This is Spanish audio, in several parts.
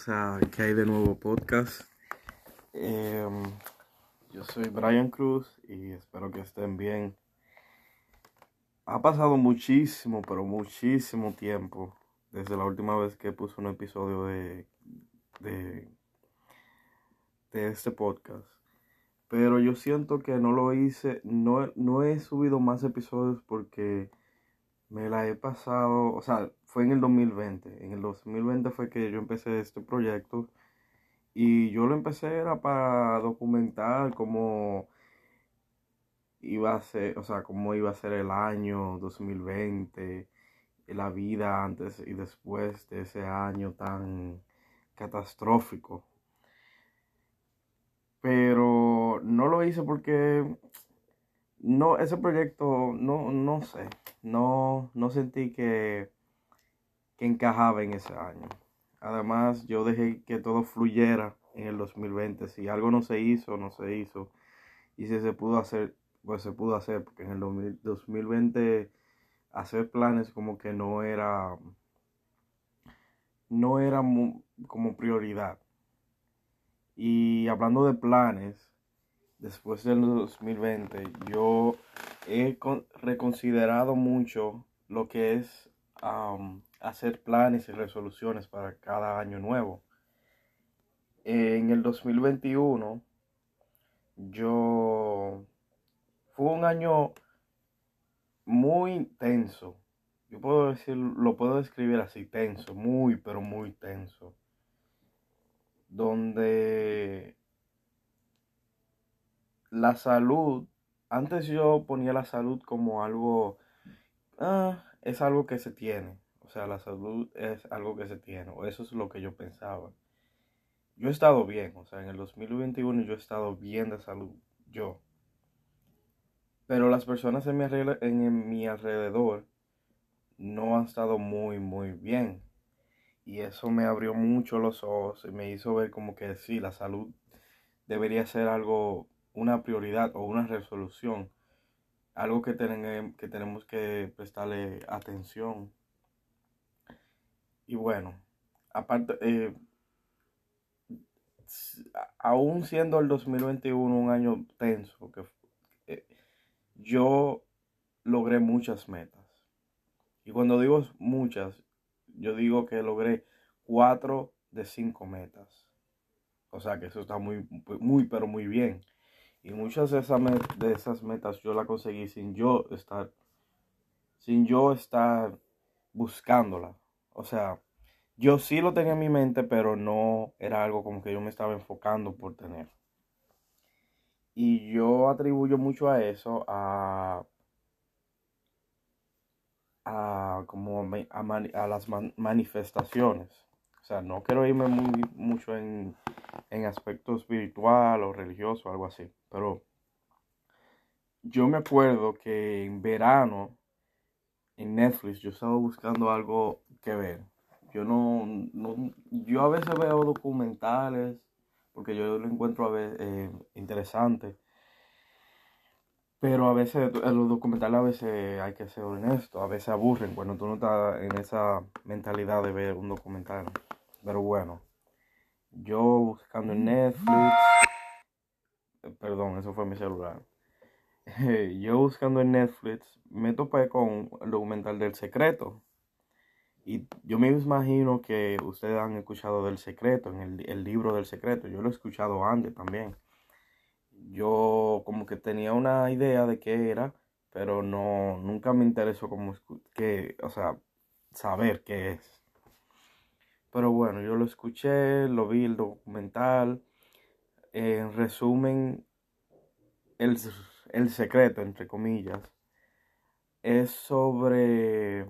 bienvenidos a ¿Qué hay de nuevo podcast? Em, yo soy Brian Cruz y espero que estén bien. Ha pasado muchísimo, pero muchísimo tiempo desde la última vez que puse un episodio de, de, de este podcast. Pero yo siento que no lo hice, no, no he subido más episodios porque me la he pasado, o sea, fue en el 2020. En el 2020 fue que yo empecé este proyecto y yo lo empecé era para documentar cómo iba a ser, o sea, cómo iba a ser el año 2020, la vida antes y después de ese año tan catastrófico. Pero no lo hice porque no, ese proyecto, no, no sé, no, no sentí que, que encajaba en ese año. Además, yo dejé que todo fluyera en el 2020. Si algo no se hizo, no se hizo. Y si se pudo hacer, pues se pudo hacer, porque en el 2020 hacer planes como que no era, no era como prioridad. Y hablando de planes, después del 2020, yo he reconsiderado mucho lo que es hacer planes y resoluciones para cada año nuevo. En el 2021, yo fue un año muy tenso. Yo puedo decir, lo puedo describir así, tenso, muy, pero muy tenso. Donde la salud, antes yo ponía la salud como algo, ah, es algo que se tiene. O sea, la salud es algo que se tiene. O eso es lo que yo pensaba. Yo he estado bien, o sea, en el 2021 yo he estado bien de salud, yo. Pero las personas en mi, en mi alrededor no han estado muy, muy bien. Y eso me abrió mucho los ojos y me hizo ver como que sí, la salud debería ser algo una prioridad o una resolución, algo que, que tenemos que prestarle atención. Y bueno, aparte, eh, aún siendo el 2021 un año tenso, que eh, yo logré muchas metas. Y cuando digo muchas, yo digo que logré cuatro de cinco metas. O sea que eso está muy, muy, pero muy bien. Y muchas de esas, de esas metas yo las conseguí sin yo estar, sin yo estar buscándola. O sea, yo sí lo tenía en mi mente, pero no era algo como que yo me estaba enfocando por tener. Y yo atribuyo mucho a eso, a, a como a, las manifestaciones. O sea, no quiero irme muy, mucho en, en aspecto espiritual o religioso o algo así. Pero yo me acuerdo que en verano en Netflix yo estaba buscando algo que ver. Yo no, yo a veces veo documentales porque yo lo encuentro a veces eh, interesante. Pero a veces los documentales a veces hay que ser honesto, a veces aburren cuando tú no estás en esa mentalidad de ver un documental. Pero bueno, yo buscando en Netflix Perdón, eso fue mi celular. Yo buscando en Netflix me topé con el documental del secreto. Y yo me imagino que ustedes han escuchado del secreto, en el, libro del secreto. Yo lo he escuchado antes también. Yo como que tenía una idea de qué era, pero no, nunca me interesó como que, o sea, saber qué es. Pero bueno, yo lo escuché, lo vi el documental en resumen, el, el secreto, entre comillas, es sobre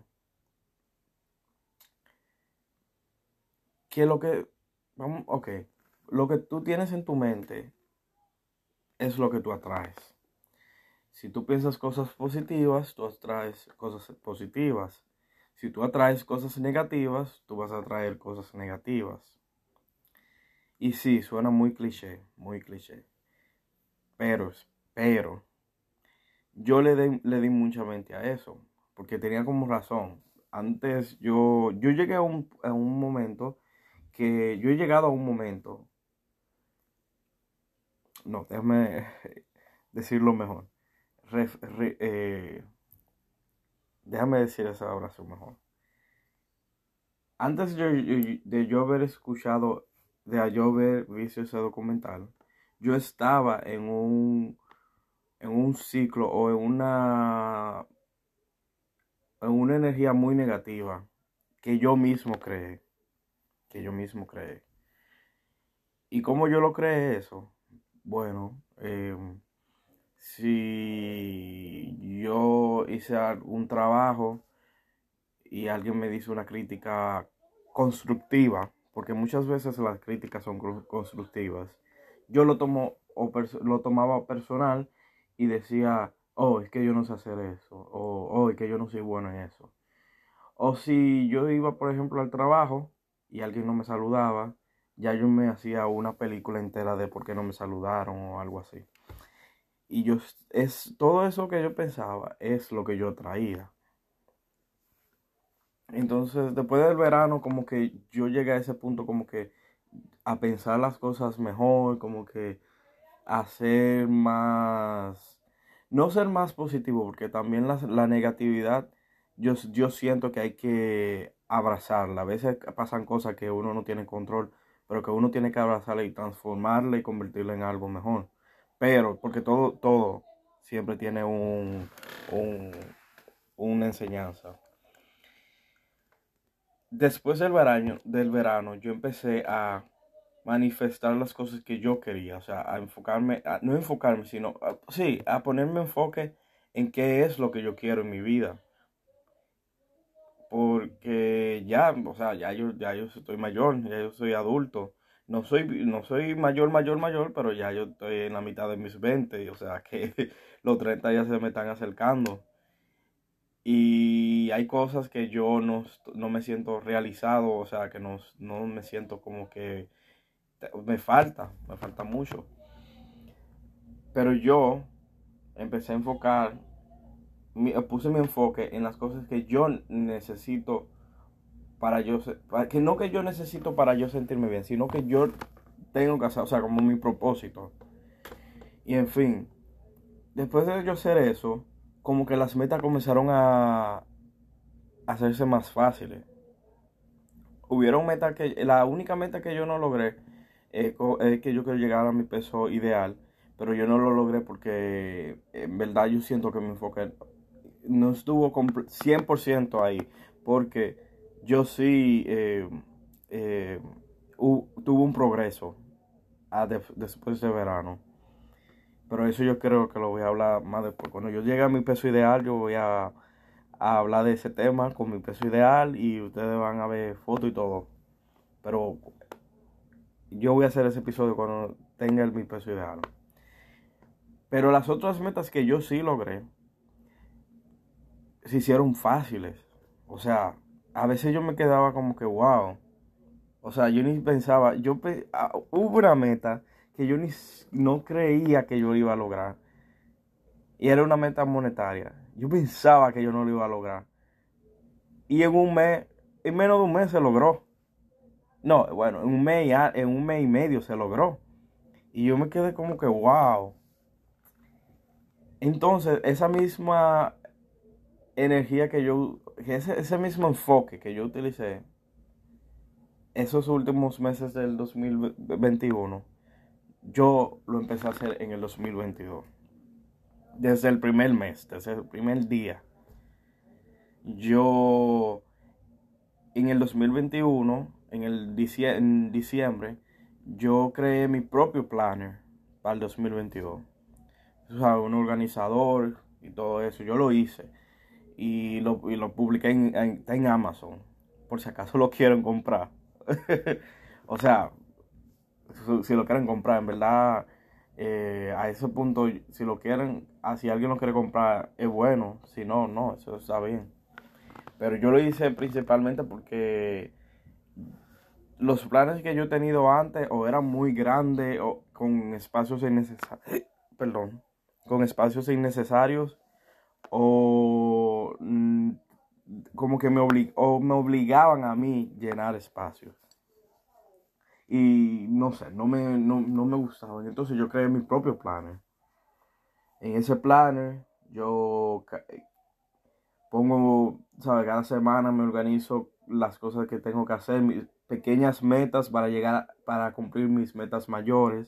que lo que, vamos, ok, lo que tú tienes en tu mente es lo que tú atraes. Si tú piensas cosas positivas, tú atraes cosas positivas. Si tú atraes cosas negativas, tú vas a atraer cosas negativas. Y sí, suena muy cliché, muy cliché. Pero, pero, yo le, le di mucha mente a eso, porque tenía como razón. Antes yo, yo llegué a un, a un momento que yo he llegado a un momento, no, déjame decirlo mejor, eh, déjame decir esa oración mejor. Antes de, yo haber escuchado, de yo haber visto ese documental, yo estaba en un, en un ciclo o en una, en una energía muy negativa que yo mismo creé, que yo mismo creé. ¿Y cómo yo lo creé eso? Bueno, em, si yo hice un trabajo y alguien me dice una crítica constructiva, porque muchas veces las críticas son constructivas, yo lo o lo tomaba personal y decía, oh, es que yo no sé hacer eso, o oh, es que yo no soy bueno en eso. O si yo iba, por ejemplo, al trabajo y alguien no me saludaba, ya yo me hacía una película entera de por qué no me saludaron o algo así. Y yo, es todo eso que yo pensaba es lo que yo traía. Entonces, después del verano, como que yo llegué a ese punto, como que a pensar las cosas mejor, como que hacer más, no ser más positivo, porque también la, la negatividad, yo, yo siento que hay que abrazarla. A veces pasan cosas que uno no tiene control, pero que uno tiene que abrazarla y transformarla y convertirla en algo mejor. Pero, porque todo, todo siempre tiene un, un, una enseñanza después del verano, del verano, yo empecé a manifestar las cosas que yo quería, o sea, a enfocarme, a, no enfocarme, sino, sí, a ponerme enfoque en qué es lo que yo quiero en mi vida. Porque ya, o sea, ya yo, ya yo estoy mayor, ya yo soy adulto. No soy, no soy mayor, mayor, mayor, pero ya yo estoy en la mitad de mis 20, o sea que los 30 ya se me están acercando. Y hay cosas que yo no, me siento realizado, o sea, que no, no me siento como que me falta, me falta mucho. Pero yo empecé a enfocar, puse mi enfoque en las cosas que yo necesito para yo, que no que yo necesito para yo sentirme bien, sino que yo tengo que hacer, o sea, como mi propósito. Y en fin, después de yo hacer eso, como que las metas comenzaron a hacerse más fáciles. Hubieron metas que, la única meta que yo no logré es, que yo quiero llegar a mi peso ideal, pero yo no lo logré porque en verdad yo siento que mi enfoque no estuvo 100% ahí, porque yo sí eh, eh, tuve un progreso después de verano. Pero eso yo creo que lo voy a hablar más después. Cuando yo llegue a mi peso ideal, yo voy a, hablar de ese tema con mi peso ideal y ustedes van a ver fotos y todo. Pero yo voy a hacer ese episodio cuando tenga el, mi peso ideal. Pero las otras metas que yo sí logré, se hicieron fáciles. O sea, a veces yo me quedaba como que, wow. O sea, yo ni pensaba, yo ah, hubo una meta que yo ni, no creía que yo iba a lograr. Y era una meta monetaria. Yo pensaba que yo no lo iba a lograr. Y en un mes, en menos de un mes se logró. No, bueno, en un mes, en un mes y medio se logró. Y yo me quedé como que, wow. Entonces, esa misma energía que yo, ese, ese mismo enfoque que yo utilicé esos últimos meses del 2021, yo lo empecé a hacer en el 2022. Desde el primer mes, desde el primer día. Yo en el 2021, en el en diciembre, yo creé mi propio planner para el 2022. O sea, un organizador y todo eso. Yo lo hice. Y lo, y lo publiqué en, en Amazon. Por si acaso lo quieren comprar. o sea, si lo quieren comprar, en verdad, eh, a ese punto, si lo quieren, ah, si alguien lo quiere comprar, es bueno, si no, no, eso está bien. Pero yo lo hice principalmente porque los planes que yo he tenido antes o eran muy grandes o con espacios innecesarios, perdón, con espacios innecesarios o mm, como que me, me obligaban a mí llenar espacios. y no sé, no me, no, no me gustaban. Entonces yo creé mi propio planner. En ese planner yo pongo, ¿sabes? Cada semana me organizo las cosas que tengo que hacer, mis pequeñas metas para llegar, para cumplir mis metas mayores.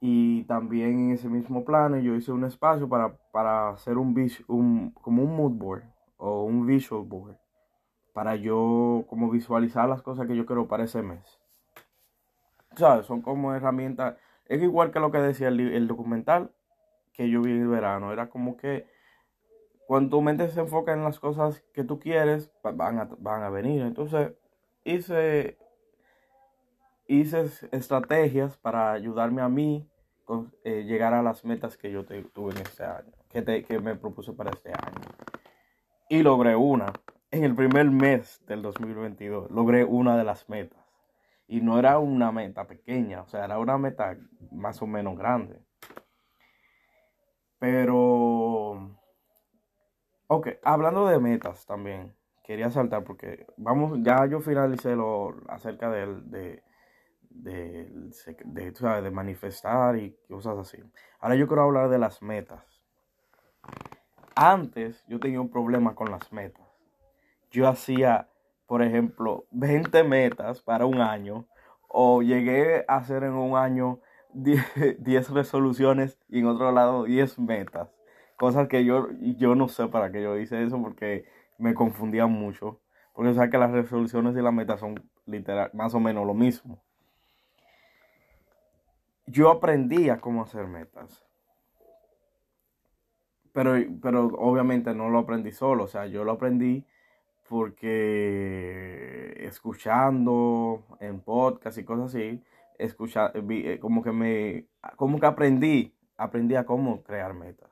Y también en ese mismo plano yo hice un espacio para, para hacer un, un, como un mood board o un visual board. Para yo como visualizar las cosas que yo quiero para ese mes. ¿Sabes? Son como herramientas. Es igual que lo que decía el, el documental que yo vi en el verano. Era como que cuando tu mente se enfoca en las cosas que tú quieres, van van a venir. Entonces, hice, hice estrategias para ayudarme a mí con, eh, llegar a las metas que yo tuve en este año, que, que me propuse para este año. Y logré una. En el primer mes del 2022, logré una de las metas. Y no era una meta pequeña, o sea, era una meta más o menos grande. Pero Ok, hablando de metas también, quería saltar porque vamos, ya yo finalicé lo acerca del, de, de, de, de manifestar y cosas así. Ahora yo quiero hablar de las metas. Antes yo tenía un problema con las metas. Yo hacía, por ejemplo, 20 metas para un año o llegué a hacer en un año 10, 10 resoluciones y en otro lado 10 metas. Cosas que yo, yo no sé para qué yo hice eso porque me confundía mucho. Porque sabes que las resoluciones y las metas son literal, más o menos lo mismo. Yo aprendí a cómo hacer metas. Pero, pero obviamente no lo aprendí solo. O sea, yo lo aprendí porque escuchando en podcast y cosas así, escucha, eh, como que me, como que aprendí, aprendí a cómo crear metas.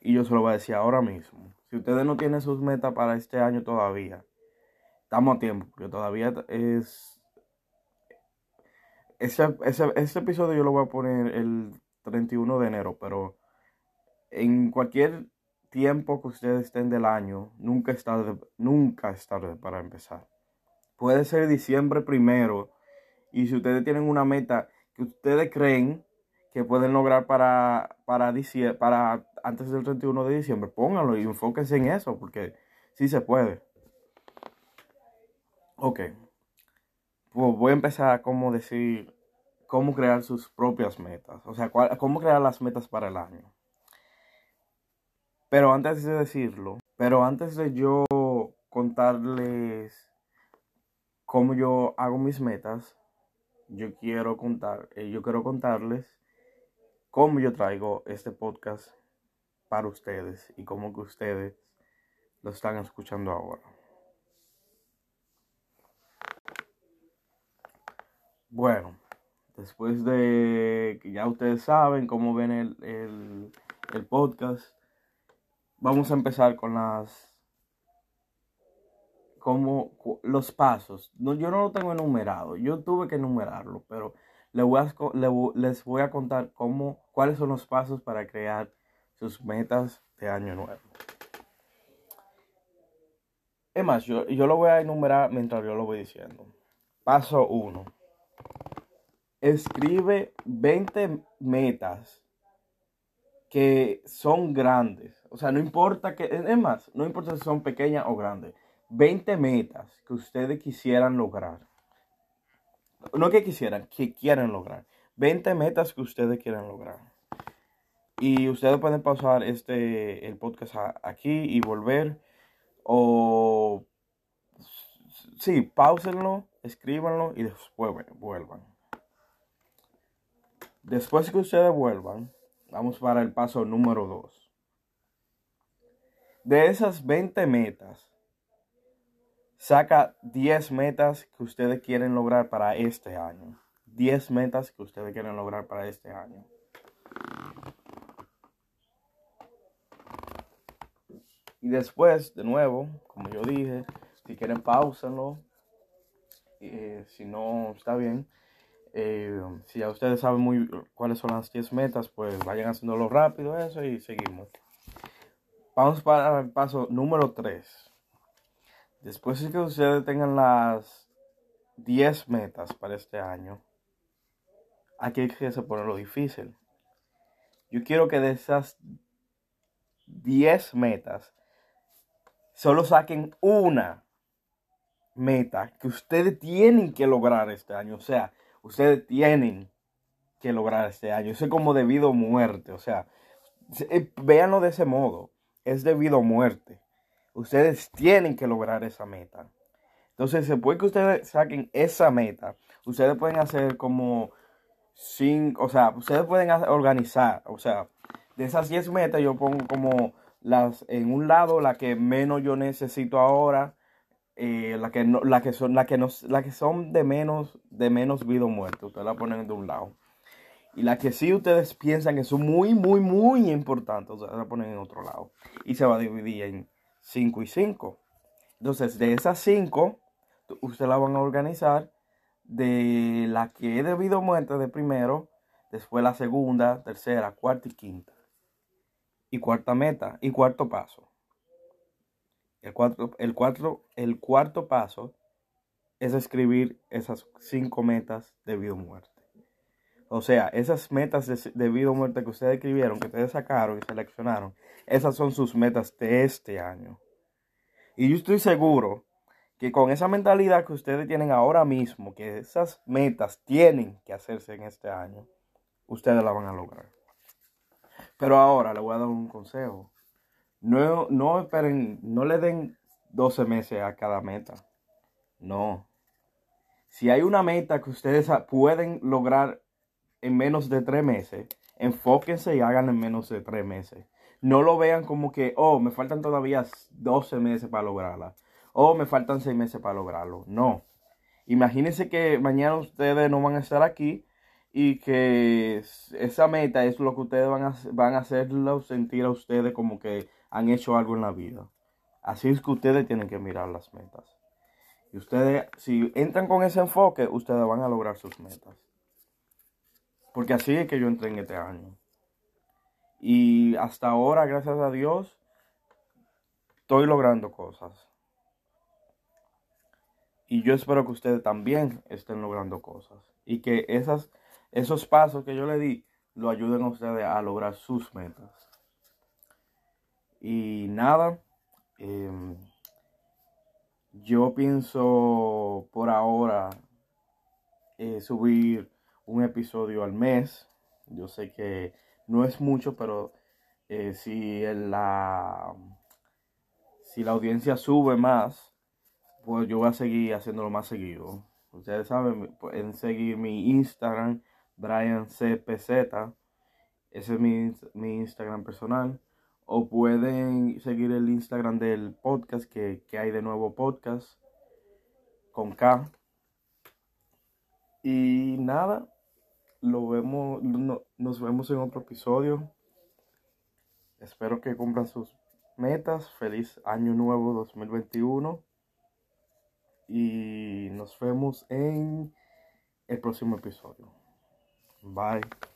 Y yo se lo voy a decir ahora mismo. Si ustedes no tienen sus metas para este año todavía, estamos a tiempo, porque todavía es... Ese, ese, episodio yo lo voy a poner el 31 de enero, pero en cualquier tiempo que ustedes estén del año, nunca es tarde, nunca es tarde para empezar. Puede ser diciembre primero, y si ustedes tienen una meta que ustedes creen que pueden lograr para, para, para antes del 31 de diciembre, pónganlo y enfóquense en eso, porque sí se puede. Ok. Pues voy a empezar a cómo decir, cómo crear sus propias metas. O sea, cómo crear las metas para el año. Pero antes de decirlo, pero antes de yo contarles cómo yo hago mis metas, yo quiero contar, eh, yo quiero contarles cómo yo traigo este podcast para ustedes y cómo que ustedes lo están escuchando ahora. Bueno, después de que ya ustedes saben cómo ven el, el podcast, vamos a empezar con las como los pasos. No, yo no lo tengo enumerado. Yo tuve que enumerarlo, pero les voy a, les voy a contar cómo, cuáles son los pasos para crear sus metas de año nuevo. Es más, yo, yo lo voy a enumerar mientras yo lo voy diciendo. Paso 1. Escribe 20 metas que son grandes. O sea, no importa que, es más, no importa si son pequeñas o grandes. 20 metas que ustedes quisieran lograr no que quisieran, que quieran lograr. 20 metas que ustedes quieran lograr. Y ustedes pueden pausar este, el podcast aquí y volver. O sí, pausenlo, escríbanlo y después vuelvan. Después que ustedes vuelvan, vamos para el paso número 2. De esas 20 metas, Saca 10 metas que ustedes quieren lograr para este año. 10 metas que ustedes quieren lograr para este año. Y después, de nuevo, como yo dije, si quieren pausenlo. Eh, si no, está bien. Eh, si ya ustedes saben muy cuáles son las 10 metas, pues vayan haciéndolo rápido eso y seguimos. Vamos para el paso número 3. Después de que ustedes tengan las 10 metas para este año, aquí es que se pone lo difícil. Yo quiero que de esas 10 metas, solo saquen una meta que ustedes tienen que lograr este año. O sea, ustedes tienen que lograr este año. Eso es como debido a muerte. O sea, eh, véanlo de ese modo. Es debido a muerte. Ustedes tienen que lograr esa meta. Entonces, después que ustedes saquen esa meta, ustedes pueden hacer como cinco, o sea, ustedes pueden organizar, o sea, de esas 10 metas yo pongo como las en un lado la que menos yo necesito ahora, eh, la que no, que son, que que son de menos, de menos vida o muerte, ustedes la ponen de un lado. Y la que sí ustedes piensan que son muy, muy, muy importantes, ustedes la ponen en otro lado. Y se va a dividir en 5 y 5. Entonces, de esas 5, ustedes la van a organizar de la que he debido muerte de primero, después la segunda, tercera, cuarta y quinta. Y cuarta meta y cuarto paso. El, cuarto, el, cuatro, el cuarto paso es escribir esas cinco metas de vida o muerte. O sea, esas metas de, vida o muerte que ustedes escribieron, que ustedes sacaron y seleccionaron, esas son sus metas de este año. Y yo estoy seguro que con esa mentalidad que ustedes tienen ahora mismo, que esas metas tienen que hacerse en este año, ustedes la van a lograr. Pero ahora le voy a dar un consejo. No, no esperen, no le den 12 meses a cada meta. No. Si hay una meta que ustedes pueden lograr en menos de tres meses, enfóquense y hagan en menos de tres meses. No lo vean como que, oh, me faltan todavía 12 meses para lograrla. Oh, me faltan 6 meses para lograrlo. No. Imagínense que mañana ustedes no van a estar aquí y que esa meta es lo que ustedes van a, van a hacerlo sentir a ustedes como que han hecho algo en la vida. Así es que ustedes tienen que mirar las metas. Y ustedes, si entran con ese enfoque, ustedes van a lograr sus metas. Porque así es que yo entré en este año. Y hasta ahora, gracias a Dios, estoy logrando cosas. Y yo espero que ustedes también estén logrando cosas. Y que esas, esos pasos que yo le di lo ayuden a ustedes a lograr sus metas. Y nada, em, yo pienso por ahora eh, subir un episodio al mes. Yo sé que no es mucho, pero eh, si, la, si la audiencia sube más, pues yo voy a seguir haciéndolo más seguido. Ustedes saben, pueden seguir mi Instagram, Brian CPZ. Ese es mi, mi Instagram personal. O pueden seguir el Instagram del podcast que, hay de nuevo podcast con K. Y nada, lo vemos, nos vemos en otro episodio. Espero que cumplan sus metas. Feliz año nuevo 2021. Y nos vemos en el próximo episodio. Bye.